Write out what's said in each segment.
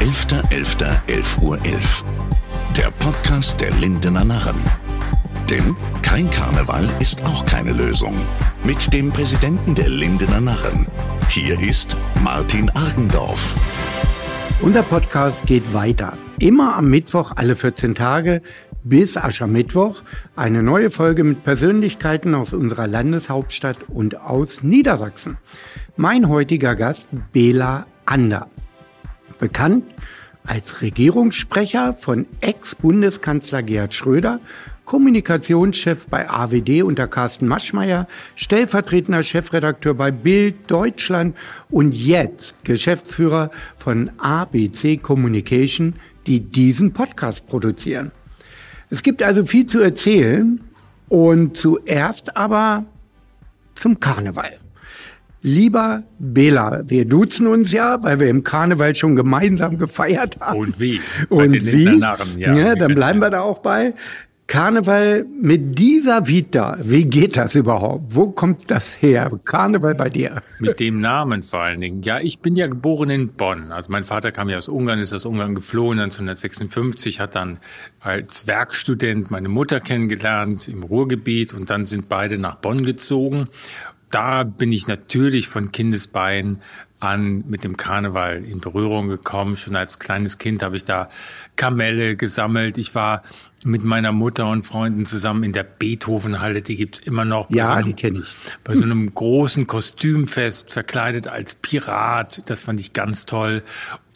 11.11.11 Uhr. 11. Der Podcast der Lindener Narren. Denn kein Karneval ist auch keine Lösung. Mit dem Präsidenten der Lindener Narren. Hier ist Martin Argendorf. Unser Podcast geht weiter. Immer am Mittwoch alle 14 Tage bis Aschermittwoch eine neue Folge mit Persönlichkeiten aus unserer Landeshauptstadt und aus Niedersachsen. Mein heutiger Gast Bela Ander. Bekannt als Regierungssprecher von Ex-Bundeskanzler Gerhard Schröder, Kommunikationschef bei AWD unter Carsten Maschmeyer, stellvertretender Chefredakteur bei Bild Deutschland und jetzt Geschäftsführer von ABC Communication, die diesen Podcast produzieren. Es gibt also viel zu erzählen und zuerst aber zum Karneval. Lieber Bela, wir duzen uns ja, weil wir im Karneval schon gemeinsam gefeiert haben. Und wie? Und wie? Narren, ja, ja dann bleiben wir da auch bei. Karneval mit dieser Vita, wie geht das überhaupt? Wo kommt das her? Karneval bei dir? Mit dem Namen vor allen Dingen. Ja, ich bin ja geboren in Bonn. Also mein Vater kam ja aus Ungarn, ist aus Ungarn geflohen 1956, hat dann als Werkstudent meine Mutter kennengelernt im Ruhrgebiet und dann sind beide nach Bonn gezogen da bin ich natürlich von Kindesbein an mit dem Karneval in Berührung gekommen. Schon als kleines Kind habe ich da Kamelle gesammelt. Ich war mit meiner Mutter und Freunden zusammen in der Beethovenhalle, die gibt's immer noch. Ja, so die kenne ich. Bei so einem großen Kostümfest, verkleidet als Pirat. Das fand ich ganz toll.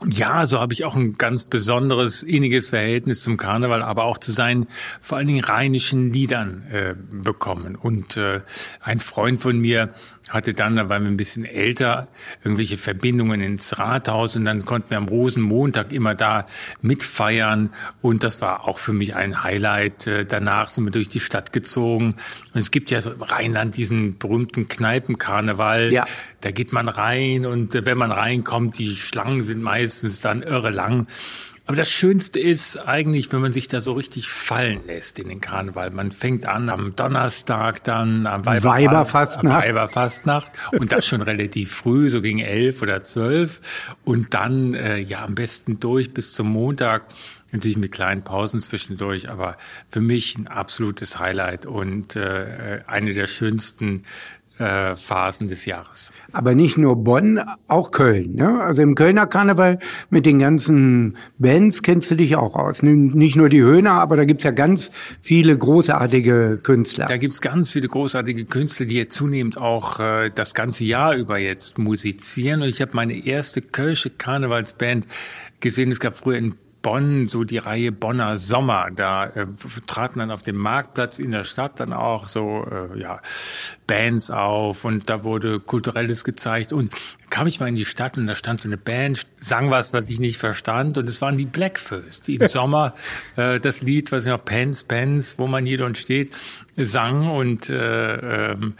Ja, so habe ich auch ein ganz besonderes, inniges Verhältnis zum Karneval, aber auch zu seinen vor allen Dingen rheinischen Liedern äh, bekommen. Und äh, ein Freund von mir hatte dann, da waren wir ein bisschen älter, irgendwelche Verbindungen ins Rathaus und dann konnten wir am Rosenmontag immer da mitfeiern und das war auch für mich ein Highlight. Äh, danach sind wir durch die Stadt gezogen und es gibt ja so im Rheinland diesen berühmten Kneipenkarneval. Ja. Da geht man rein und äh, wenn man reinkommt, die Schlangen sind meistens dann irre lang. Aber das Schönste ist eigentlich, wenn man sich da so richtig fallen lässt in den Karneval. Man fängt an am Donnerstag dann, am Weiber Weiberfastnacht. Weiberfastnacht. Und das schon relativ früh, so gegen elf oder zwölf. Und dann, äh, ja, am besten durch bis zum Montag. Natürlich mit kleinen Pausen zwischendurch, aber für mich ein absolutes Highlight und äh, eine der schönsten äh, Phasen des Jahres. Aber nicht nur Bonn, auch Köln. Ne? Also im Kölner Karneval mit den ganzen Bands kennst du dich auch aus. Nicht nur die Höhner, aber da gibt's ja ganz viele großartige Künstler. Da gibt's ganz viele großartige Künstler, die jetzt zunehmend auch äh, das ganze Jahr über jetzt musizieren. Und ich habe meine erste Kölsche Karnevalsband gesehen. Es gab früher in Bonn, so die Reihe Bonner Sommer. Da äh, traten dann auf dem Marktplatz in der Stadt dann auch so äh, ja, Bands auf und da wurde Kulturelles gezeigt. Und kam ich mal in die Stadt und da stand so eine Band, sang was, was ich nicht verstand. Und es waren die Blackfirst, die im Sommer äh, das Lied, was ja Pants, Pants, wo man hier und steht, sang. Und äh, ähm,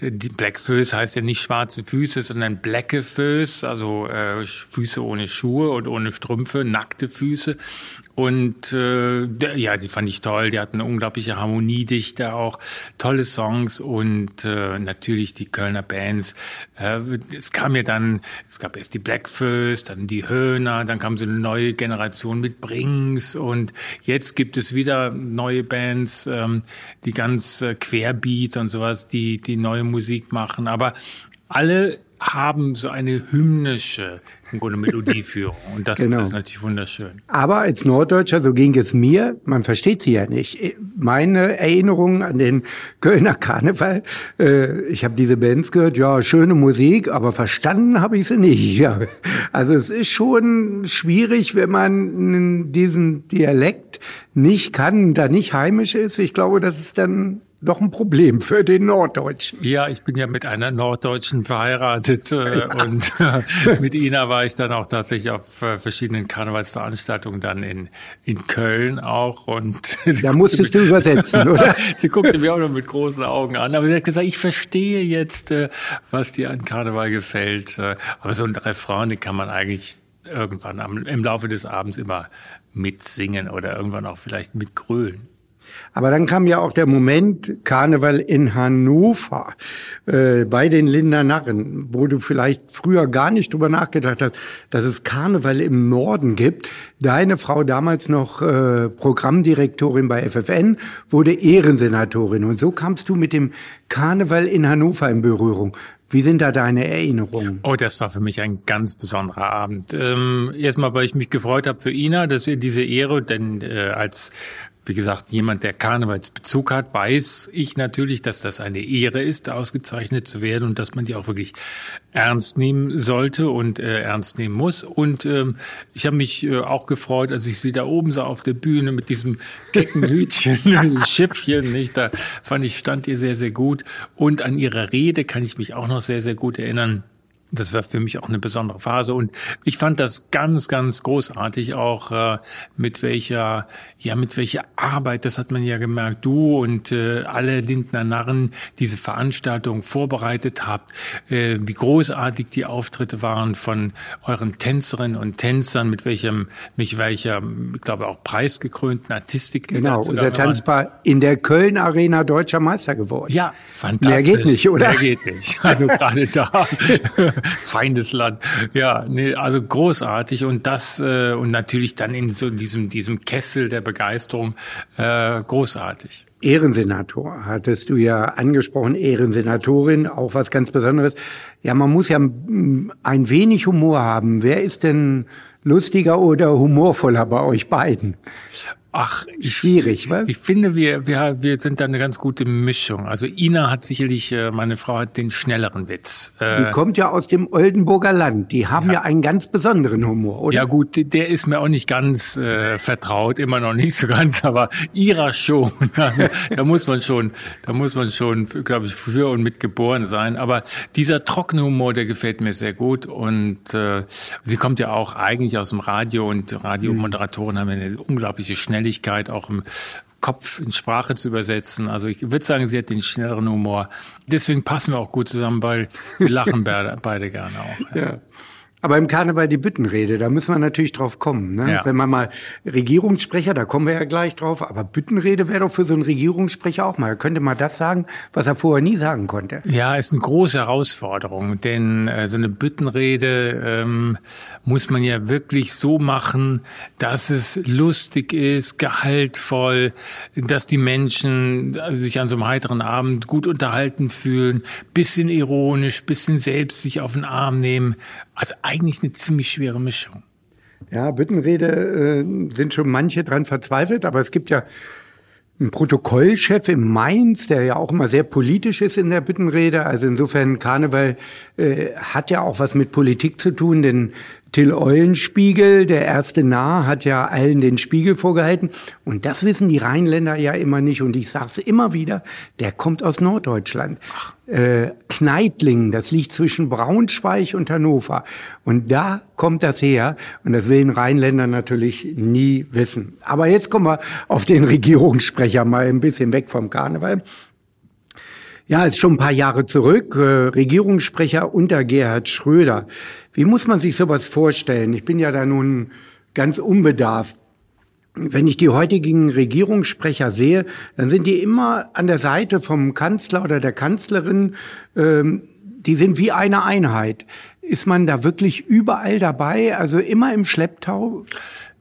die Blackföß heißt ja nicht schwarze Füße, sondern Blecke Föß, also äh, Füße ohne Schuhe und ohne Strümpfe, nackte Füße. Und äh, ja, die fand ich toll. Die hatten eine unglaubliche Harmoniedichte, auch tolle Songs und äh, natürlich die Kölner Bands. Äh, es kam ja dann, es gab erst die Blackfirst, dann die Höhner, dann kam so eine neue Generation mit Brings und jetzt gibt es wieder neue Bands, ähm, die ganz äh, querbeat und sowas, die die neue Musik machen. Aber alle haben so eine hymnische im Grunde Melodieführung. Und das, genau. das ist natürlich wunderschön. Aber als Norddeutscher, so ging es mir, man versteht sie ja nicht. Meine Erinnerungen an den Kölner Karneval, äh, ich habe diese Bands gehört, ja, schöne Musik, aber verstanden habe ich sie nicht. Ja. Also es ist schon schwierig, wenn man diesen Dialekt nicht kann, da nicht heimisch ist. Ich glaube, das ist dann doch ein Problem für den Norddeutschen. Ja, ich bin ja mit einer Norddeutschen verheiratet äh, ja. und äh, mit Ina war ich dann auch tatsächlich auf äh, verschiedenen Karnevalsveranstaltungen dann in, in Köln auch und da musstest du übersetzen, oder? sie guckte mir auch noch mit großen Augen an, aber sie hat gesagt, ich verstehe jetzt, äh, was dir an Karneval gefällt. Äh, aber so ein Refrain, den kann man eigentlich irgendwann am, im Laufe des Abends immer mitsingen oder irgendwann auch vielleicht mitgrölen. Aber dann kam ja auch der Moment Karneval in Hannover äh, bei den Linder Narren, wo du vielleicht früher gar nicht drüber nachgedacht hast, dass es Karneval im Norden gibt. Deine Frau damals noch äh, Programmdirektorin bei FFN wurde Ehrensenatorin und so kamst du mit dem Karneval in Hannover in Berührung. Wie sind da deine Erinnerungen? Oh, das war für mich ein ganz besonderer Abend. Ähm, erstmal, weil ich mich gefreut habe für Ina, dass wir diese Ehre, denn äh, als wie gesagt, jemand, der Karnevalsbezug hat, weiß ich natürlich, dass das eine Ehre ist, ausgezeichnet zu werden und dass man die auch wirklich ernst nehmen sollte und äh, ernst nehmen muss. Und ähm, ich habe mich äh, auch gefreut, als ich sie da oben sah auf der Bühne mit diesem kecken Hütchen, Schiffchen, nicht? Da fand ich, stand ihr sehr, sehr gut. Und an ihrer Rede kann ich mich auch noch sehr, sehr gut erinnern. Das war für mich auch eine besondere Phase und ich fand das ganz, ganz großartig auch äh, mit welcher, ja, mit welcher Arbeit, das hat man ja gemerkt, du und äh, alle Lindner Narren diese Veranstaltung vorbereitet habt, äh, wie großartig die Auftritte waren von euren Tänzerinnen und Tänzern, mit welchem, mit welcher, ich glaube auch preisgekrönten Artistik. Genau, unser Tanzpaar in der Köln Arena deutscher Meister geworden. Ja, fantastisch. Mehr geht nicht, oder? Mehr geht nicht. Also gerade da. Feindesland. Ja, nee, also großartig und das äh, und natürlich dann in so diesem diesem Kessel der Begeisterung äh, großartig. Ehrensenator hattest du ja angesprochen, Ehrensenatorin, auch was ganz Besonderes. Ja, man muss ja ein wenig Humor haben. Wer ist denn lustiger oder humorvoller bei euch beiden? Ach, schwierig, was? Ich finde, wir, wir, wir sind da eine ganz gute Mischung. Also Ina hat sicherlich, äh, meine Frau hat den schnelleren Witz. Äh, die kommt ja aus dem Oldenburger Land. Die haben ja, ja einen ganz besonderen Humor, oder? Ja gut, der ist mir auch nicht ganz äh, vertraut, immer noch nicht so ganz, aber ihrer schon. Also da muss man schon, da muss man schon, glaube ich, für und mit geboren sein. Aber dieser trockene Humor, der gefällt mir sehr gut. Und äh, sie kommt ja auch eigentlich aus dem Radio und Radiomoderatoren haben eine unglaubliche Schnelligkeit Schnelligkeit auch im Kopf in Sprache zu übersetzen. Also ich würde sagen, sie hat den schnelleren Humor. Deswegen passen wir auch gut zusammen, weil wir lachen beide, gerne auch. Ja. ja. Aber im Karneval die Büttenrede, da müssen wir natürlich drauf kommen. Ne? Ja. Wenn man mal Regierungssprecher, da kommen wir ja gleich drauf, aber Büttenrede wäre doch für so einen Regierungssprecher auch mal. Er könnte mal das sagen, was er vorher nie sagen konnte. Ja, ist eine große Herausforderung, denn äh, so eine Büttenrede ähm, muss man ja wirklich so machen, dass es lustig ist, gehaltvoll, dass die Menschen sich an so einem heiteren Abend gut unterhalten fühlen, bisschen ironisch, bisschen selbst sich auf den Arm nehmen. Also eigentlich eine ziemlich schwere Mischung. Ja, Büttenrede äh, sind schon manche dran verzweifelt, aber es gibt ja einen Protokollchef in Mainz, der ja auch immer sehr politisch ist in der Büttenrede. Also insofern Karneval äh, hat ja auch was mit Politik zu tun, denn Till Eulenspiegel, der erste Narr, hat ja allen den Spiegel vorgehalten. Und das wissen die Rheinländer ja immer nicht. Und ich sage es immer wieder, der kommt aus Norddeutschland. Äh, Kneitlingen, das liegt zwischen Braunschweig und Hannover. Und da kommt das her. Und das will ein Rheinländer natürlich nie wissen. Aber jetzt kommen wir auf den Regierungssprecher mal ein bisschen weg vom Karneval. Ja, ist schon ein paar Jahre zurück. Äh, Regierungssprecher unter Gerhard Schröder. Wie muss man sich sowas vorstellen? Ich bin ja da nun ganz unbedarft. Wenn ich die heutigen Regierungssprecher sehe, dann sind die immer an der Seite vom Kanzler oder der Kanzlerin. Ähm, die sind wie eine Einheit. Ist man da wirklich überall dabei? Also immer im Schlepptau?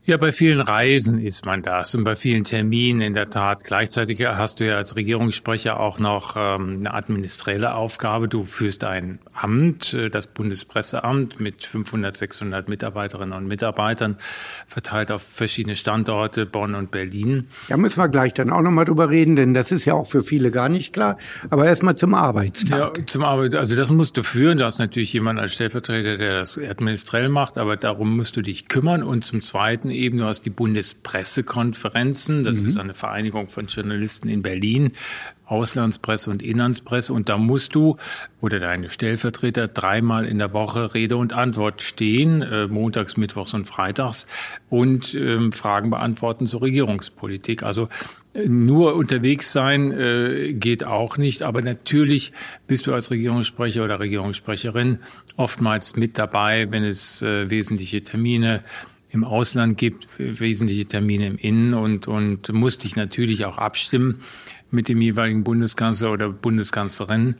Ja, bei vielen Reisen ist man das und bei vielen Terminen in der Tat. Gleichzeitig hast du ja als Regierungssprecher auch noch ähm, eine administrelle Aufgabe. Du führst ein Amt, äh, das Bundespresseamt mit 500, 600 Mitarbeiterinnen und Mitarbeitern, verteilt auf verschiedene Standorte, Bonn und Berlin. Ja, müssen wir gleich dann auch nochmal drüber reden, denn das ist ja auch für viele gar nicht klar. Aber erstmal zum Arbeitstag. Ja, zum Arbeit, also das musst du führen. Du hast natürlich jemanden als Stellvertreter, der das administrell macht, aber darum musst du dich kümmern. Und zum Zweiten eben, du hast die Bundespressekonferenzen. Das mhm. ist eine Vereinigung von Journalisten in Berlin. Auslandspresse und Inlandspresse und da musst du oder deine Stellvertreter dreimal in der Woche Rede und Antwort stehen, äh, montags, mittwochs und freitags und ähm, Fragen beantworten zur Regierungspolitik. Also äh, nur unterwegs sein äh, geht auch nicht, aber natürlich bist du als Regierungssprecher oder Regierungssprecherin oftmals mit dabei, wenn es äh, wesentliche Termine im Ausland gibt, wesentliche Termine im Innen und, und musste ich natürlich auch abstimmen mit dem jeweiligen Bundeskanzler oder Bundeskanzlerin,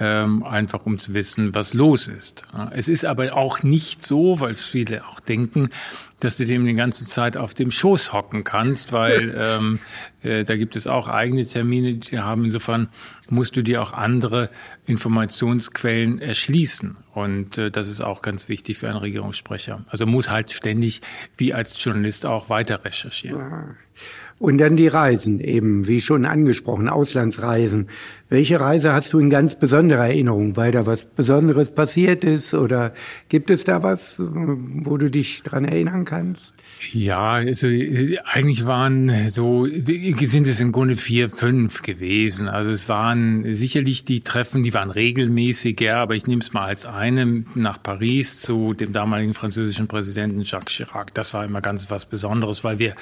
ähm, einfach um zu wissen, was los ist. Es ist aber auch nicht so, weil viele auch denken, dass du dem die ganze Zeit auf dem Schoß hocken kannst, weil ähm, äh, da gibt es auch eigene Termine, die haben. Insofern musst du dir auch andere Informationsquellen erschließen. Und äh, das ist auch ganz wichtig für einen Regierungssprecher. Also muss halt ständig, wie als Journalist, auch weiter recherchieren. Und dann die Reisen eben, wie schon angesprochen, Auslandsreisen. Welche Reise hast du in ganz besonderer Erinnerung, weil da was Besonderes passiert ist? Oder gibt es da was, wo du dich dran erinnern kannst? Ja, also eigentlich waren so, sind es im Grunde vier, fünf gewesen. Also es waren sicherlich die Treffen, die waren regelmäßig, ja, aber ich nehme es mal als eine nach Paris zu dem damaligen französischen Präsidenten Jacques Chirac. Das war immer ganz was Besonderes, weil wir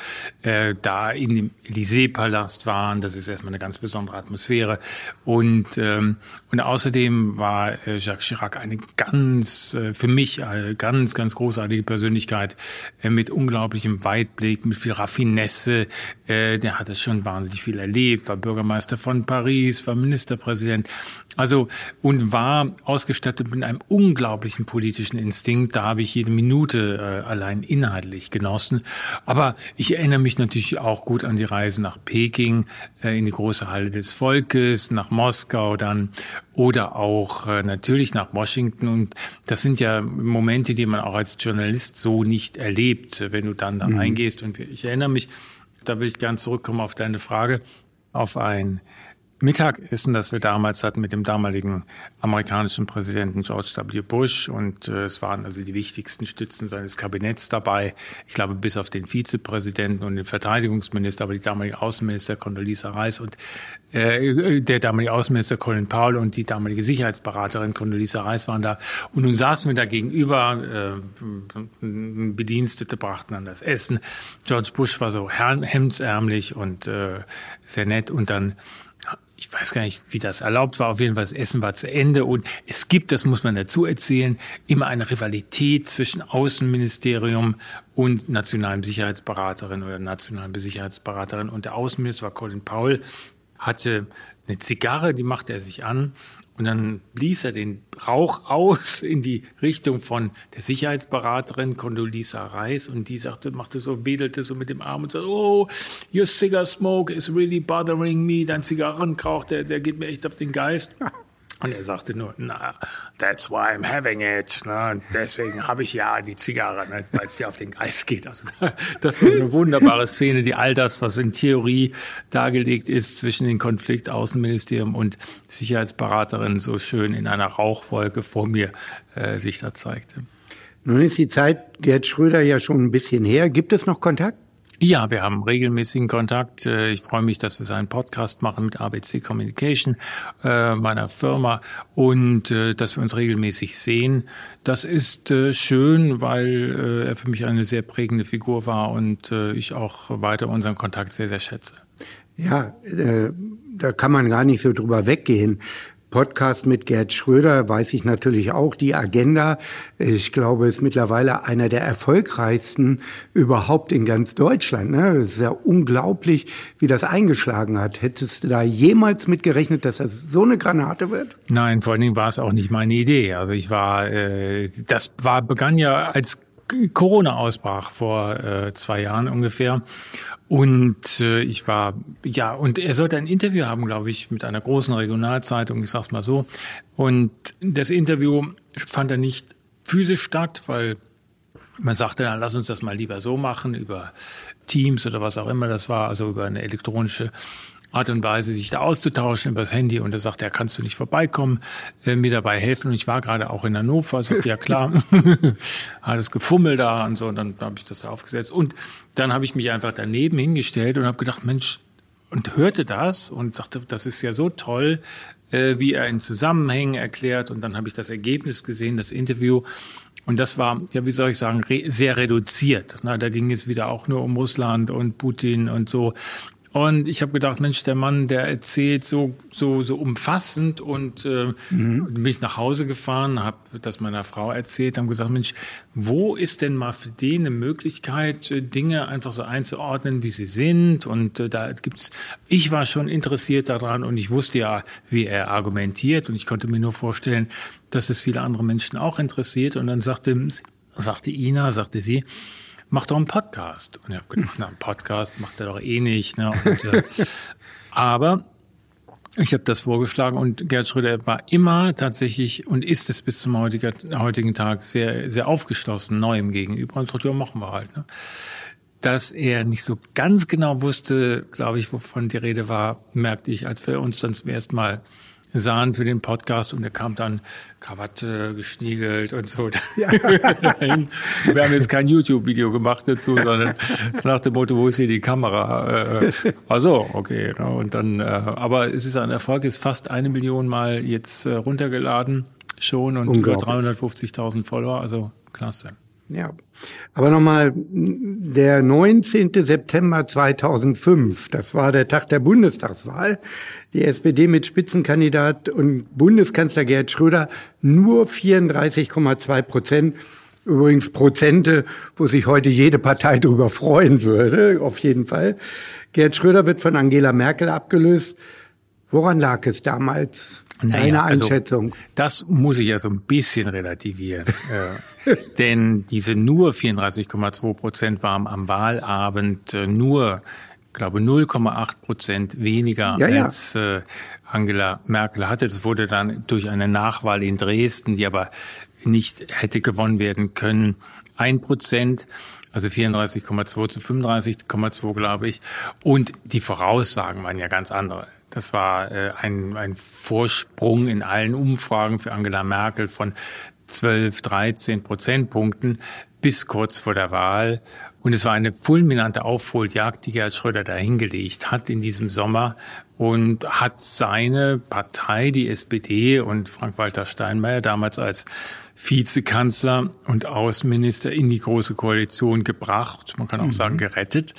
äh, da in dem Élysée-Palast waren. Das ist erstmal eine ganz besondere Atmosphäre. Und, ähm, und außerdem war äh, Jacques Chirac eine ganz, äh, für mich, eine ganz, ganz großartige Persönlichkeit äh, mit unglaublich unglaublichem Weitblick, mit viel Raffinesse. Äh, der hatte schon wahnsinnig viel erlebt, war Bürgermeister von Paris, war Ministerpräsident. Also und war ausgestattet mit einem unglaublichen politischen Instinkt. Da habe ich jede Minute äh, allein inhaltlich genossen. Aber ich erinnere mich natürlich auch gut an die Reise nach Peking, äh, in die große Halle des Volkes, nach Moskau dann oder auch äh, natürlich nach Washington. Und das sind ja Momente, die man auch als Journalist so nicht erlebt, wenn du dann da mhm. eingehst. Und ich erinnere mich, da will ich gern zurückkommen auf deine Frage, auf ein Mittagessen, das wir damals hatten mit dem damaligen amerikanischen Präsidenten George W. Bush. Und äh, es waren also die wichtigsten Stützen seines Kabinetts dabei. Ich glaube, bis auf den Vizepräsidenten und den Verteidigungsminister, aber die damalige Außenminister Condoleezza Rice und äh, der damalige Außenminister Colin Powell und die damalige Sicherheitsberaterin Condoleezza Rice waren da. Und nun saßen wir da gegenüber, äh, Bedienstete brachten dann das Essen. George Bush war so hemdsärmlich und äh, sehr nett. Und dann ich weiß gar nicht, wie das erlaubt war. Auf jeden Fall, das Essen war zu Ende. Und es gibt, das muss man dazu erzählen, immer eine Rivalität zwischen Außenministerium und nationalem Sicherheitsberaterin oder nationalen Sicherheitsberaterin. Und der Außenminister war Colin Powell, hatte eine Zigarre, die machte er sich an und dann blies er den Rauch aus in die Richtung von der Sicherheitsberaterin Condoleezza Rice und die sagte, machte so, wedelte so mit dem Arm und sagte, oh, your cigar smoke is really bothering me. Dein Zigarrenkrauch, der, der geht mir echt auf den Geist. Und er sagte nur, na, that's why I'm having it. Ne? Deswegen habe ich ja die Zigarre, ne? weil es dir auf den Geist geht. Also das war so eine wunderbare Szene, die all das, was in Theorie dargelegt ist zwischen dem Konflikt Außenministerium und Sicherheitsberaterin, so schön in einer Rauchwolke vor mir äh, sich da zeigte. Nun ist die Zeit Gerd Schröder ja schon ein bisschen her. Gibt es noch Kontakt? Ja, wir haben regelmäßigen Kontakt. Äh, ich freue mich, dass wir seinen Podcast machen mit ABC Communication, äh, meiner Firma, und äh, dass wir uns regelmäßig sehen. Das ist schön, weil er für mich eine sehr prägende Figur war und ich auch weiter unseren Kontakt sehr, sehr schätze. Ja, da kann man gar nicht so drüber weggehen. Podcast mit Gerd Schröder weiß ich natürlich auch. Die Agenda, ich glaube, ist mittlerweile einer der erfolgreichsten überhaupt in ganz Deutschland. Ne? Es ist ja unglaublich, wie das eingeschlagen hat. Hättest du da jemals mitgerechnet, dass das so eine Granate wird? Nein, vor allen Dingen war es auch nicht meine Idee. Also ich war, äh, das war begann ja als Corona ausbrach vor äh, zwei Jahren ungefähr. Und äh, ich war, ja, und er sollte ein Interview haben, glaube ich, mit einer großen Regionalzeitung, ich sag's mal so. Und das Interview fand er nicht physisch statt, weil man sagte, dann lass uns das mal lieber so machen, über Teams oder was auch immer das war, also über eine elektronische Art und Weise, sich da auszutauschen über das Handy. Und er sagte, ja, kannst du nicht vorbeikommen, äh, mir dabei helfen. Und ich war gerade auch in Hannover, sagte, ja klar, hat es gefummelt da und so. Und dann habe ich das da aufgesetzt. Und dann habe ich mich einfach daneben hingestellt und habe gedacht, Mensch, und hörte das und sagte, das ist ja so toll, äh, wie er in Zusammenhängen erklärt. Und dann habe ich das Ergebnis gesehen, das Interview. Und das war, ja, wie soll ich sagen, re sehr reduziert. Na, da ging es wieder auch nur um Russland und Putin und so. Und ich habe gedacht, Mensch, der Mann, der erzählt so so so umfassend und äh, mhm. bin ich nach Hause gefahren, habe das meiner Frau erzählt, haben gesagt, Mensch, wo ist denn mal für den eine Möglichkeit, äh, Dinge einfach so einzuordnen, wie sie sind? Und äh, da gibt's. Ich war schon interessiert daran und ich wusste ja, wie er argumentiert und ich konnte mir nur vorstellen, dass es viele andere Menschen auch interessiert. Und dann sagte sagte Ina, sagte sie mach doch einen Podcast. Und ich habe gedacht, na, einen Podcast macht er doch eh nicht. Ne? Und, äh, aber ich habe das vorgeschlagen und Gerd Schröder war immer tatsächlich und ist es bis zum heutigen, heutigen Tag sehr, sehr aufgeschlossen neuem gegenüber und dachte, ja, machen wir halt. Ne? Dass er nicht so ganz genau wusste, glaube ich, wovon die Rede war, merkte ich, als wir uns dann zum ersten Mal sahen für den Podcast und er kam dann Krawatte geschniegelt und so. Ja. Wir haben jetzt kein YouTube-Video gemacht dazu, sondern nach dem Motto, wo ist hier die Kamera? Äh, also okay. Ne? Und dann, äh, aber es ist ein Erfolg, ist fast eine Million Mal jetzt äh, runtergeladen schon und über 350.000 Follower, also klasse. Ja, aber nochmal, der 19. September 2005, das war der Tag der Bundestagswahl, die SPD mit Spitzenkandidat und Bundeskanzler Gerhard Schröder nur 34,2 Prozent. Übrigens Prozente, wo sich heute jede Partei darüber freuen würde, auf jeden Fall. Gerhard Schröder wird von Angela Merkel abgelöst. Woran lag es damals? Deine also Einschätzung. Also, das muss ich ja so ein bisschen relativieren. denn diese nur 34,2 Prozent waren am Wahlabend äh, nur, glaube 0,8 Prozent weniger ja, ja. als äh, Angela Merkel hatte. Das wurde dann durch eine Nachwahl in Dresden, die aber nicht hätte gewonnen werden können, ein Prozent also 34,2 zu 35,2, glaube ich. Und die Voraussagen waren ja ganz andere. Das war äh, ein, ein Vorsprung in allen Umfragen für Angela Merkel von 12, 13 Prozentpunkten bis kurz vor der Wahl. Und es war eine fulminante Aufholjagd, die Gerhard Schröder da hingelegt hat in diesem Sommer und hat seine Partei, die SPD und Frank-Walter Steinmeier damals als Vizekanzler und Außenminister in die Große Koalition gebracht, man kann auch mhm. sagen gerettet.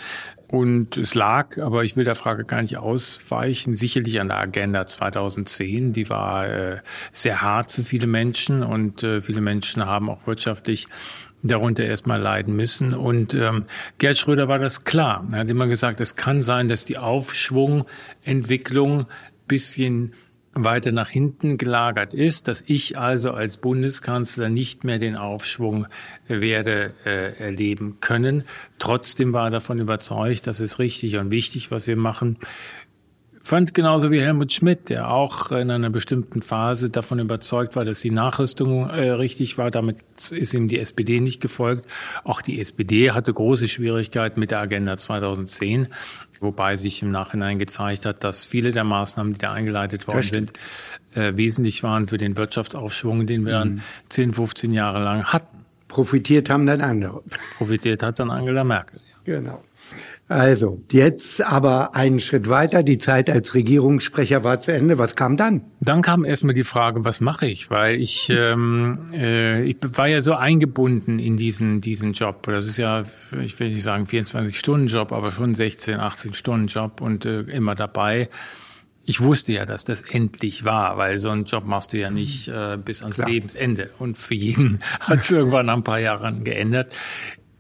Und es lag, aber ich will der Frage gar nicht ausweichen, sicherlich an der Agenda 2010. Die war äh, sehr hart für viele Menschen und äh, viele Menschen haben auch wirtschaftlich darunter erstmal leiden müssen. Und ähm, Gerd Schröder war das klar. Er hat immer gesagt, es kann sein, dass die Aufschwungentwicklung bisschen weiter nach hinten gelagert ist, dass ich also als Bundeskanzler nicht mehr den Aufschwung werde äh, erleben können. Trotzdem war er davon überzeugt, dass es richtig und wichtig, was wir machen fand genauso wie Helmut Schmidt, der auch in einer bestimmten Phase davon überzeugt war, dass die Nachrüstung äh, richtig war. Damit ist ihm die SPD nicht gefolgt. Auch die SPD hatte große Schwierigkeiten mit der Agenda 2010, wobei sich im Nachhinein gezeigt hat, dass viele der Maßnahmen, die da eingeleitet worden sind, äh, wesentlich waren für den Wirtschaftsaufschwung, den wir mhm. dann 10, 15 Jahre lang hatten. Profitiert haben dann andere. Profitiert hat dann Angela Merkel. Ja. Genau. Also, jetzt aber einen Schritt weiter. Die Zeit als Regierungssprecher war zu Ende. Was kam dann? Dann kam erstmal die Frage, was mache ich? Weil ich, ähm, äh, ich war ja so eingebunden in diesen, diesen Job. Das ist ja, ich will nicht sagen 24-Stunden-Job, aber schon 16, 18-Stunden-Job und äh, immer dabei. Ich wusste ja, dass das endlich war, weil so einen Job machst du ja nicht äh, bis ans Klar. Lebensende. Und für jeden hat es irgendwann nach ein paar Jahren geändert.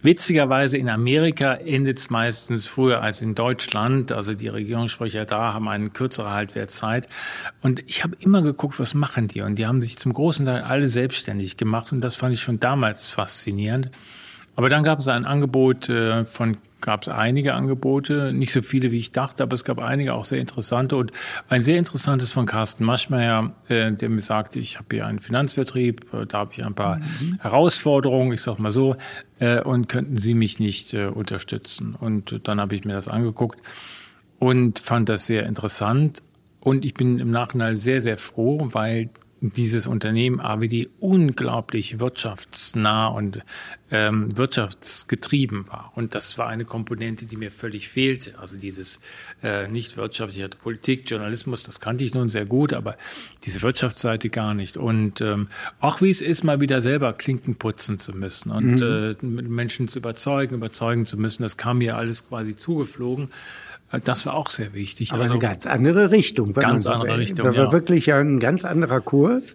Witzigerweise in Amerika endet es meistens früher als in Deutschland. Also die Regierungssprecher da haben eine kürzere Haltwertzeit. Und ich habe immer geguckt, was machen die? Und die haben sich zum großen Teil alle selbstständig gemacht. Und das fand ich schon damals faszinierend. Aber dann gab es ein Angebot äh, von gab es einige Angebote, nicht so viele, wie ich dachte, aber es gab einige auch sehr interessante und ein sehr interessantes von Carsten Maschmeyer, äh, der mir sagte, ich habe hier einen Finanzvertrieb, äh, da habe ich ein paar mhm. Herausforderungen, ich sag mal so, äh, und könnten Sie mich nicht äh, unterstützen? Und dann habe ich mir das angeguckt und fand das sehr interessant. Und ich bin im Nachhinein sehr, sehr froh, weil dieses Unternehmen AWD unglaublich wirtschaftsnah und ähm, wirtschaftsgetrieben war. Und das war eine Komponente, die mir völlig fehlte. Also dieses äh, nicht wirtschaftliche Politik, Journalismus, das kannte ich nun sehr gut, aber diese Wirtschaftsseite gar nicht. Und ähm, auch wie es ist, mal wieder selber Klinken putzen zu müssen und mhm. äh, Menschen zu überzeugen, überzeugen zu müssen, das kam mir alles quasi zugeflogen. Das war auch sehr wichtig. Aber also, eine ganz andere Richtung. Ganz andere Richtung. Das war ja. wirklich ein ganz anderer Kurs.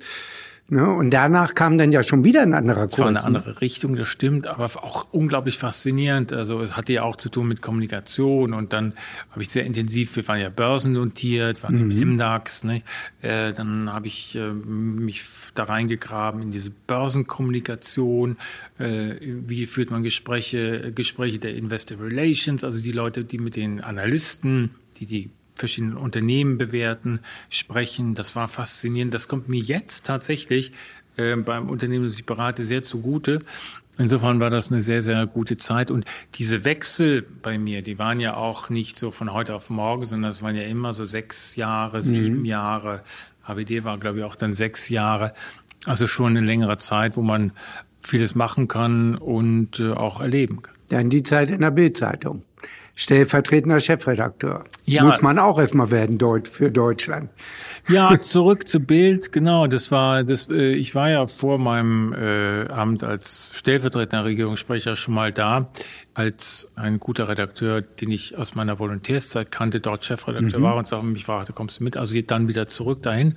Ne? Und danach kam dann ja schon wieder ein anderer Kurs. Das war eine andere Richtung, das stimmt, aber auch unglaublich faszinierend. Also es hatte ja auch zu tun mit Kommunikation und dann habe ich sehr intensiv, wir waren ja börsennotiert, waren mhm. im MDAX, ne? Äh, dann habe ich äh, mich da reingegraben in diese Börsenkommunikation, äh, wie führt man Gespräche, Gespräche der Investor Relations, also die Leute, die mit den Analysten, die die verschiedenen Unternehmen bewerten, sprechen. Das war faszinierend. Das kommt mir jetzt tatsächlich äh, beim Unternehmen, das ich berate, sehr zugute. Insofern war das eine sehr, sehr gute Zeit. Und diese Wechsel bei mir, die waren ja auch nicht so von heute auf morgen, sondern es waren ja immer so sechs Jahre, sieben mhm. Jahre. HBD war, glaube ich, auch dann sechs Jahre. Also schon eine längere Zeit, wo man vieles machen kann und äh, auch erleben kann. Dann die Zeit in der Bildzeitung stellvertretender Chefredakteur. Ja. Muss man auch erstmal werden Deut für Deutschland. Ja, zurück zu Bild, genau. Das war das. Äh, ich war ja vor meinem äh, Amt als stellvertretender Regierungssprecher schon mal da, als ein guter Redakteur, den ich aus meiner Volontärszeit kannte, dort Chefredakteur mhm. war und sagte, mich fragte, kommst du mit? Also geht dann wieder zurück dahin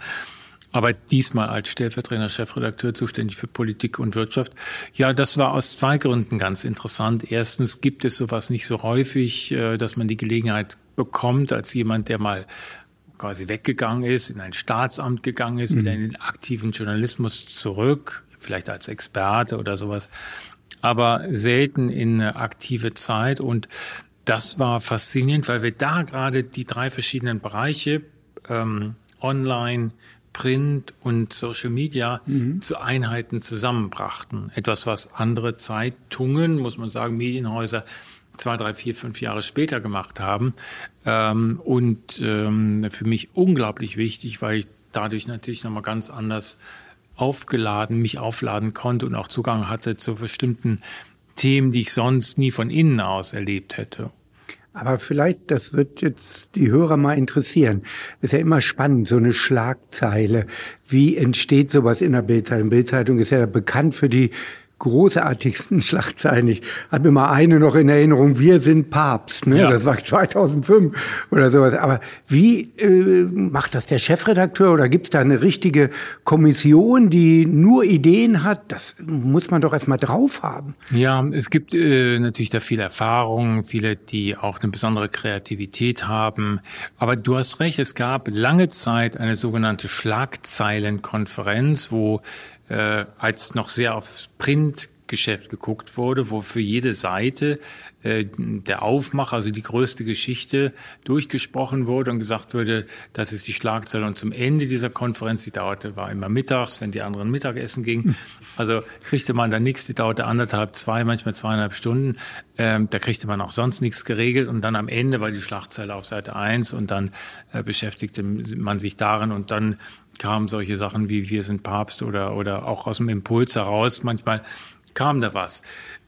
aber diesmal als stellvertretender Chefredakteur zuständig für Politik und Wirtschaft. Ja, das war aus zwei Gründen ganz interessant. Erstens gibt es sowas nicht so häufig, äh, dass man die Gelegenheit bekommt, als jemand, der mal quasi weggegangen ist, in ein Staatsamt gegangen ist, mhm. wieder in den aktiven Journalismus zurück, vielleicht als Experte oder sowas, aber selten in eine aktive Zeit. Und das war faszinierend, weil wir da gerade die drei verschiedenen Bereiche, ähm, online, Print und Social Media mhm. zu Einheiten zusammenbrachten. Etwas, was andere Zeitungen, muss man sagen, Medienhäuser zwei, drei, vier, fünf Jahre später gemacht haben. Ähm, und ähm, für mich unglaublich wichtig, weil ich dadurch natürlich nochmal ganz anders aufgeladen, mich aufladen konnte und auch Zugang hatte zu bestimmten Themen, die ich sonst nie von innen aus erlebt hätte. Aber vielleicht, das wird jetzt die Hörer mal interessieren. ist ja immer spannend, so eine Schlagzeile. Wie entsteht sowas in der Bildzeitung? Bildzeitung ist ja bekannt für die großartigsten Schlagzeilen. Ich habe immer eine noch in Erinnerung, wir sind Papst, ne? Ja. das war 2005 oder sowas. Aber wie äh, macht das der Chefredakteur oder gibt es da eine richtige Kommission, die nur Ideen hat? Das muss man doch erstmal drauf haben. Ja, es gibt äh, natürlich da viele Erfahrungen, viele, die auch eine besondere Kreativität haben. Aber du hast recht, es gab lange Zeit eine sogenannte Schlagzeilenkonferenz, wo äh, als noch sehr auf Printgeschäft geguckt wurde, wo für jede Seite äh, der Aufmacher, also die größte Geschichte, durchgesprochen wurde und gesagt wurde, das ist die Schlagzeile. Und zum Ende dieser Konferenz, die dauerte, war immer mittags, wenn die anderen Mittagessen gingen. Also kriegte man da nichts, die dauerte anderthalb, zwei, manchmal zweieinhalb Stunden. Ähm, da kriegte man auch sonst nichts geregelt. Und dann am Ende war die Schlagzeile auf Seite eins und dann äh, beschäftigte man sich darin und dann kamen solche Sachen wie Wir sind Papst oder, oder auch aus dem Impuls heraus. Manchmal kam da was.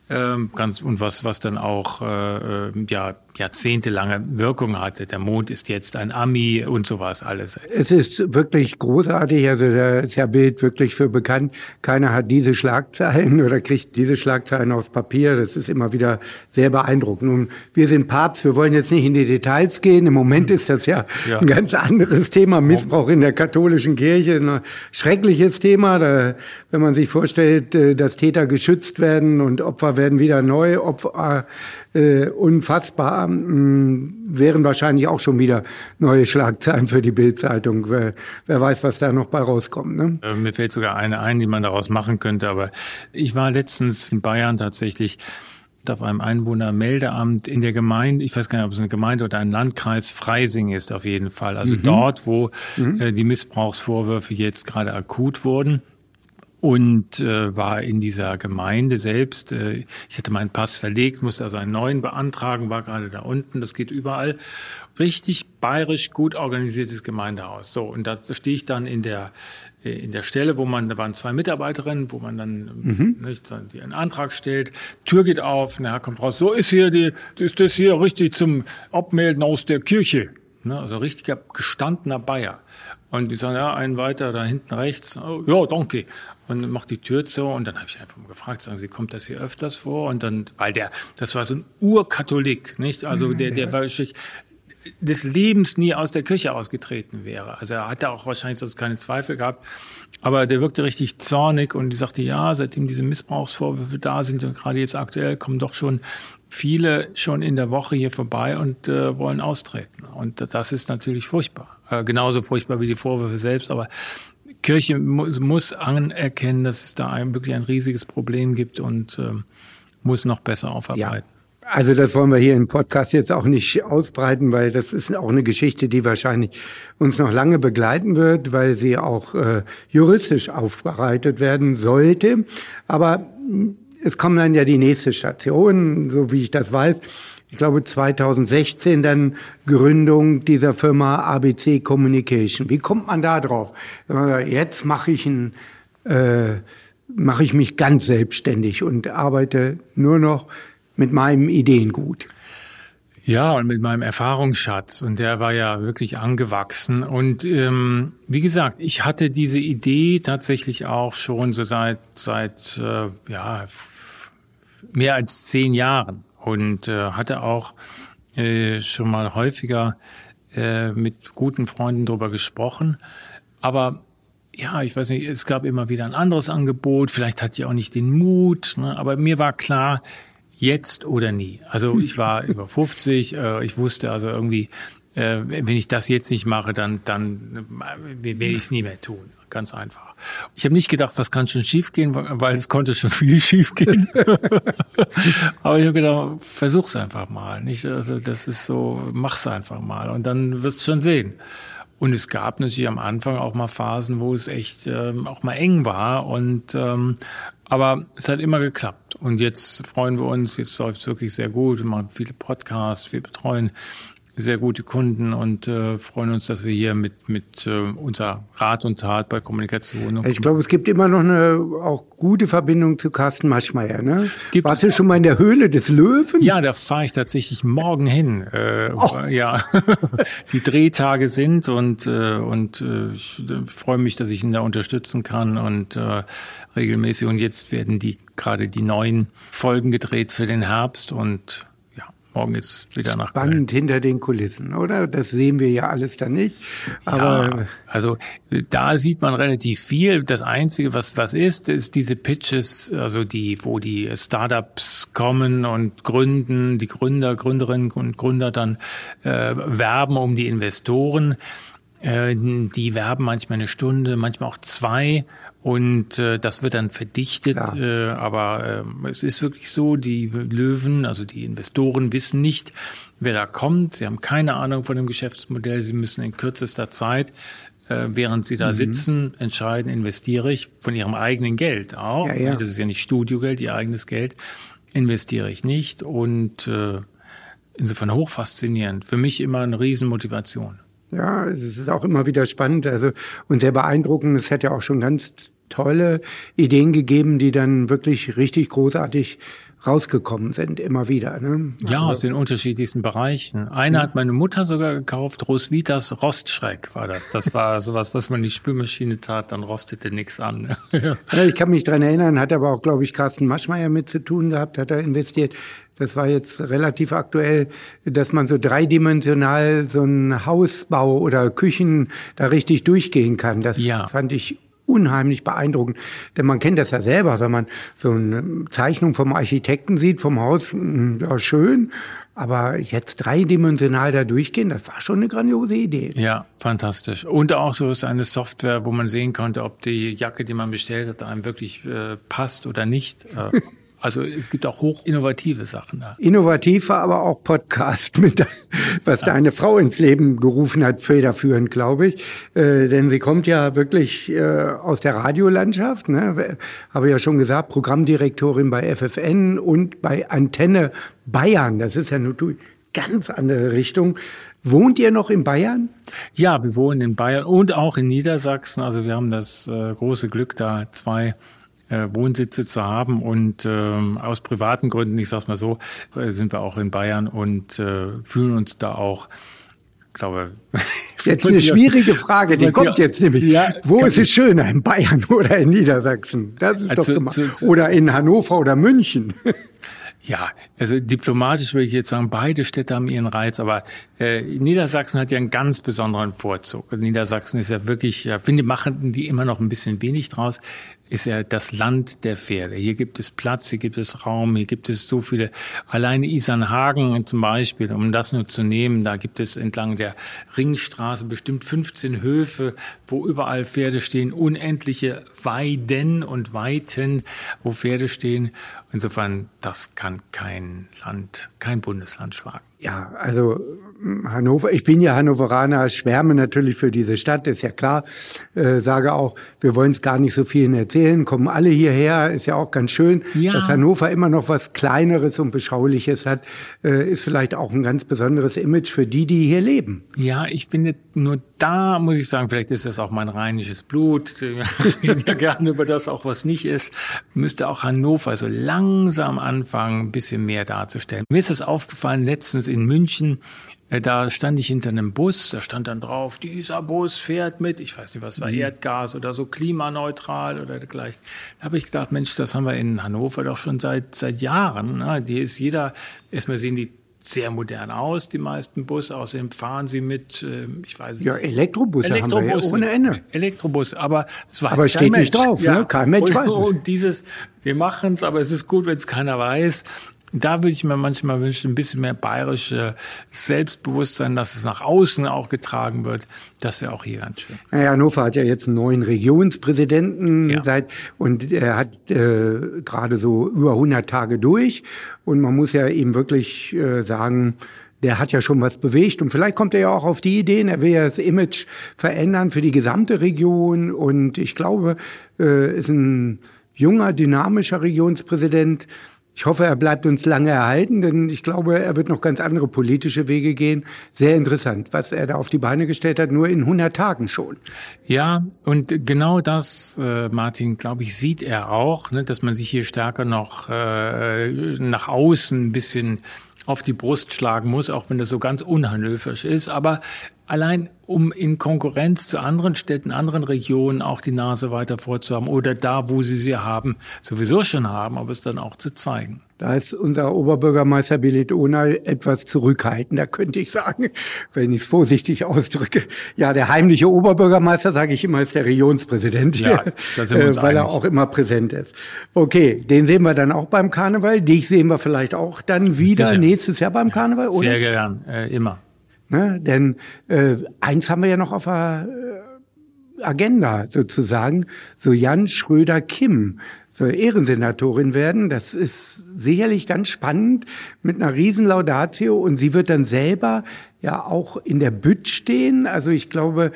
Ähm, ganz und was was dann auch äh, äh, ja jahrzehntelange Wirkung hatte. Der Mond ist jetzt ein Ami und sowas alles. Es ist wirklich großartig. Also da ist ja Bild wirklich für bekannt. Keiner hat diese Schlagzeilen oder kriegt diese Schlagzeilen aufs Papier. Das ist immer wieder sehr beeindruckend. Nun, wir sind Papst. Wir wollen jetzt nicht in die Details gehen. Im Moment ist das ja, ja. ein ganz anderes Thema. Missbrauch in der katholischen Kirche. Ein schreckliches Thema. Da, wenn man sich vorstellt, äh, dass Täter geschützt werden und Opfer werden wieder neu Opfer, äh, unfassbar, mh, mm, wären wahrscheinlich auch schon wieder neue Schlagzeilen für die Bildzeitung. Wer, wer weiß, was da noch bei rauskommt. Ne? Äh, mir fällt sogar eine ein, die man daraus machen könnte. Aber ich war letztens in Bayern tatsächlich auf einem Einwohnermeldeamt in der Gemeinde, ich weiß gar nicht, ob es eine Gemeinde oder ein Landkreis, Freising ist auf jeden Fall. Also mhm. dort, wo mhm. äh, die Missbrauchsvorwürfe jetzt gerade akut wurden und äh, war in dieser Gemeinde selbst. Äh, ich hatte meinen Pass verlegt, musste also einen neuen beantragen, war gerade da unten. Das geht überall. Richtig bayerisch gut organisiertes Gemeindehaus. So und da stehe ich dann in der äh, in der Stelle, wo man da waren zwei Mitarbeiterinnen, wo man dann mhm. nicht, die einen Antrag stellt. Tür geht auf, der Herr kommt raus. So ist hier die ist das hier richtig zum Abmelden aus der Kirche. Ne, also richtiger gestandener Bayer. Und die sagen, ja, einen weiter, da hinten rechts. Oh, ja, danke und macht die Tür zu und dann habe ich einfach mal gefragt, sagen Sie, kommt das hier öfters vor? Und dann, weil der, das war so ein Urkatholik, nicht? Also der, der war wirklich des Lebens nie aus der Kirche ausgetreten wäre. Also er hatte auch wahrscheinlich sonst keine Zweifel gehabt. Aber der wirkte richtig zornig und sagte, ja, seitdem diese Missbrauchsvorwürfe da sind und gerade jetzt aktuell kommen doch schon viele schon in der Woche hier vorbei und äh, wollen austreten. Und das ist natürlich furchtbar. Äh, genauso furchtbar wie die Vorwürfe selbst. Aber Kirche muss, muss anerkennen, dass es da ein, wirklich ein riesiges Problem gibt und äh, muss noch besser aufarbeiten. Ja. Also das wollen wir hier im Podcast jetzt auch nicht ausbreiten, weil das ist auch eine Geschichte, die wahrscheinlich uns noch lange begleiten wird, weil sie auch äh, juristisch aufbereitet werden sollte. Aber es kommt dann ja die nächste Station, so wie ich das weiß. Ich glaube 2016 dann Gründung dieser Firma ABC Communication. Wie kommt man da drauf? Jetzt mache ich ein äh, mache ich mich ganz selbstständig und arbeite nur noch mit meinem Ideengut. Ja, und mit meinem Erfahrungsschatz. Und der war ja wirklich angewachsen. Und ähm, wie gesagt, ich hatte diese Idee tatsächlich auch schon so seit, seit äh, ja, mehr als zehn Jahren. Und äh, hatte auch äh, schon mal häufiger äh, mit guten Freunden darüber gesprochen. Aber ja, ich weiß nicht, es gab immer wieder ein anderes Angebot. Vielleicht hatte ich auch nicht den Mut. Ne? Aber mir war klar, jetzt oder nie. Also ich war über 50, äh, ich wusste also irgendwie, äh, wenn ich das jetzt nicht mache, dann, dann äh, werde ich es nie mehr tun. Ganz einfach. Ich habe nicht gedacht, was kann schon schiefgehen, weil es konnte schon viel schiefgehen. Aber ich habe gedacht, versuch's einfach mal. Nicht, also das ist so, mach's einfach mal und dann wirst du schon sehen. Und es gab natürlich am Anfang auch mal Phasen, wo es echt ähm, auch mal eng war. Und ähm, aber es hat immer geklappt. Und jetzt freuen wir uns, jetzt läuft es wirklich sehr gut. Wir machen viele Podcasts, wir betreuen sehr gute Kunden und äh, freuen uns, dass wir hier mit, mit äh, unser Rat und Tat bei Kommunikation. Ich glaube, es gibt immer noch eine auch gute Verbindung zu Carsten Maschmeyer. Ne? Gibt's? Warst du schon mal in der Höhle des Löwen? Ja, da fahre ich tatsächlich morgen hin. Äh, oh. Ja, die Drehtage sind und äh, und äh, ich freue mich, dass ich ihn da unterstützen kann und äh, regelmäßig. Und jetzt werden die gerade die neuen Folgen gedreht für den Herbst und morgen ist wieder nach Spannend Köln. hinter den Kulissen, oder? Das sehen wir ja alles da nicht. Aber ja, also da sieht man relativ viel. Das Einzige, was was ist, ist diese Pitches, also die, wo die Startups kommen und gründen, die Gründer, Gründerinnen und Gründer dann äh, werben um die Investoren. Äh, die werben manchmal eine Stunde, manchmal auch zwei und äh, das wird dann verdichtet. Äh, aber äh, es ist wirklich so, die Löwen, also die Investoren wissen nicht, wer da kommt. Sie haben keine Ahnung von dem Geschäftsmodell. Sie müssen in kürzester Zeit, äh, während sie da mhm. sitzen, entscheiden, investiere ich von ihrem eigenen Geld auch. Ja, ja. Das ist ja nicht Studiogeld, ihr eigenes Geld. Investiere ich nicht. Und äh, insofern hochfaszinierend. Für mich immer eine Riesenmotivation. Ja, es ist auch immer wieder spannend, also und sehr beeindruckend. Es hat ja auch schon ganz tolle Ideen gegeben, die dann wirklich richtig großartig rausgekommen sind, immer wieder. Ne? Ja, also, aus den unterschiedlichsten Bereichen. Eine ja. hat meine Mutter sogar gekauft, Rosvitas Rostschreck war das. Das war sowas, was man in die Spülmaschine tat, dann rostete nichts an. ja. Ich kann mich dran erinnern, hat aber auch, glaube ich, Carsten Maschmeyer mit zu tun gehabt, hat er investiert. Das war jetzt relativ aktuell, dass man so dreidimensional so ein Hausbau oder Küchen da richtig durchgehen kann. Das ja. fand ich unheimlich beeindruckend. Denn man kennt das ja selber, wenn man so eine Zeichnung vom Architekten sieht, vom Haus, hm, ja schön, aber jetzt dreidimensional da durchgehen, das war schon eine grandiose Idee. Ja, fantastisch. Und auch so ist eine Software, wo man sehen konnte, ob die Jacke, die man bestellt hat, einem wirklich äh, passt oder nicht. Äh, Also es gibt auch hoch innovative Sachen da. Innovativ war aber auch Podcast, mit, was ja. deine Frau ins Leben gerufen hat, federführend, glaube ich. Äh, denn sie kommt ja wirklich äh, aus der Radiolandschaft. Ne? Habe ja schon gesagt, Programmdirektorin bei FFN und bei Antenne Bayern. Das ist ja eine ganz andere Richtung. Wohnt ihr noch in Bayern? Ja, wir wohnen in Bayern und auch in Niedersachsen. Also wir haben das äh, große Glück, da zwei äh, Wohnsitze zu haben. Und ähm, aus privaten Gründen, ich sag's mal so, äh, sind wir auch in Bayern und äh, fühlen uns da auch glaube. Jetzt eine schwierige Frage, die kommt jetzt nämlich. Ja, Wo ist es schöner, in Bayern oder in Niedersachsen? Das ist also, doch gemacht. Zu, zu, oder in Hannover oder München. Ja, also diplomatisch würde ich jetzt sagen, beide Städte haben ihren Reiz, aber äh, Niedersachsen hat ja einen ganz besonderen Vorzug. Niedersachsen ist ja wirklich, ja, finde, machen die immer noch ein bisschen wenig draus ist ja das Land der Pferde. Hier gibt es Platz, hier gibt es Raum, hier gibt es so viele. Alleine Isernhagen zum Beispiel, um das nur zu nehmen, da gibt es entlang der Ringstraße bestimmt 15 Höfe, wo überall Pferde stehen, unendliche Weiden und Weiten, wo Pferde stehen. Insofern, das kann kein Land, kein Bundesland schlagen. Ja, also Hannover, ich bin ja Hannoveraner, schwärme natürlich für diese Stadt, ist ja klar. Äh, sage auch, wir wollen es gar nicht so vielen erzählen, kommen alle hierher, ist ja auch ganz schön, ja. dass Hannover immer noch was Kleineres und Beschauliches hat, äh, ist vielleicht auch ein ganz besonderes Image für die, die hier leben. Ja, ich finde, nur da muss ich sagen, vielleicht ist das auch mein rheinisches Blut, wir reden ja gerne über das auch, was nicht ist, müsste auch Hannover so langsam anfangen, ein bisschen mehr darzustellen. Mir ist das aufgefallen letztens in München, äh, da stand ich hinter einem Bus, da stand dann drauf, dieser Bus fährt mit, ich weiß nicht, was war, mhm. Erdgas oder so, klimaneutral oder dergleichen. Da habe ich gedacht, Mensch, das haben wir in Hannover doch schon seit, seit Jahren. Ne? Die ist jeder, erstmal sehen die sehr modern aus, die meisten Busse. Außerdem fahren sie mit, äh, ich weiß nicht. Ja, Elektrobusse, Elektrobusse haben wir ja ohne Ende. Elektrobus, aber es weiß Aber es steht Mensch. nicht drauf, ja. ne? Kein Mensch und, weiß es. Und dieses, wir machen es, aber es ist gut, wenn es keiner weiß. Da würde ich mir manchmal wünschen, ein bisschen mehr bayerische Selbstbewusstsein, dass es nach außen auch getragen wird. Das wäre auch hier ganz schön. Naja, Hannover hat ja jetzt einen neuen Regionspräsidenten ja. seit und er hat äh, gerade so über 100 Tage durch und man muss ja ihm wirklich äh, sagen, der hat ja schon was bewegt und vielleicht kommt er ja auch auf die Ideen, er will ja das Image verändern für die gesamte Region und ich glaube, äh, ist ein junger, dynamischer Regionspräsident, ich hoffe, er bleibt uns lange erhalten, denn ich glaube, er wird noch ganz andere politische Wege gehen. Sehr interessant, was er da auf die Beine gestellt hat, nur in 100 Tagen schon. Ja, und genau das, äh, Martin, glaube ich, sieht er auch, ne, dass man sich hier stärker noch äh, nach außen ein bisschen auf die Brust schlagen muss, auch wenn das so ganz unhanöferisch ist. Aber allein um in Konkurrenz zu anderen Städten, anderen Regionen auch die Nase weiter vorzuhaben oder da, wo sie sie haben, sowieso schon haben, aber es dann auch zu zeigen. Da ist unser Oberbürgermeister Billit Onay etwas zurückhaltender, könnte ich sagen, wenn ich es vorsichtig ausdrücke. Ja, der heimliche Oberbürgermeister, sage ich immer, ist der Regionspräsident hier, ja, äh, weil er auch immer präsent ist. Okay, den sehen wir dann auch beim Karneval. Dich sehen wir vielleicht auch dann wieder Sicher. nächstes Jahr beim Karneval, oder? Sehr gern, äh, immer. Ne? Denn äh, eins haben wir ja noch auf der äh, Agenda sozusagen, so Jan Schröder-Kim soll Ehrensenatorin werden. Das ist sicherlich ganz spannend mit einer Riesenlaudatio und sie wird dann selber ja auch in der Bütt stehen. Also ich glaube,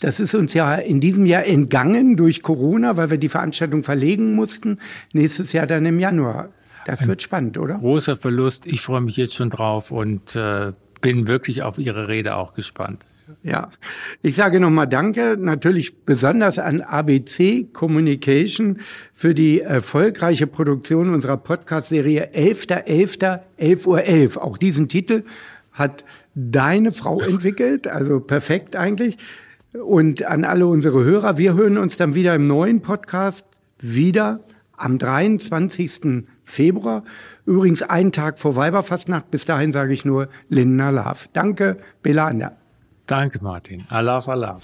das ist uns ja in diesem Jahr entgangen durch Corona, weil wir die Veranstaltung verlegen mussten. Nächstes Jahr dann im Januar. Das Ein wird spannend, oder? Großer Verlust. Ich freue mich jetzt schon drauf und äh, bin wirklich auf Ihre Rede auch gespannt. Ja, ich sage nochmal Danke, natürlich besonders an ABC Communication für die erfolgreiche Produktion unserer Podcast-Serie 11.11. 11 Uhr 11. Auch diesen Titel hat deine Frau entwickelt, also perfekt eigentlich. Und an alle unsere Hörer, wir hören uns dann wieder im neuen Podcast wieder am 23. Februar. Übrigens einen Tag vor Weiberfastnacht. Bis dahin sage ich nur Linda Love. Danke, Belanda. Danke, Martin. Alaf, Alaf.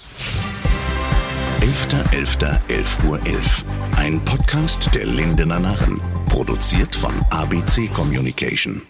11.11. 11 Uhr 11. Ein Podcast der Lindener Narren. Produziert von ABC Communication.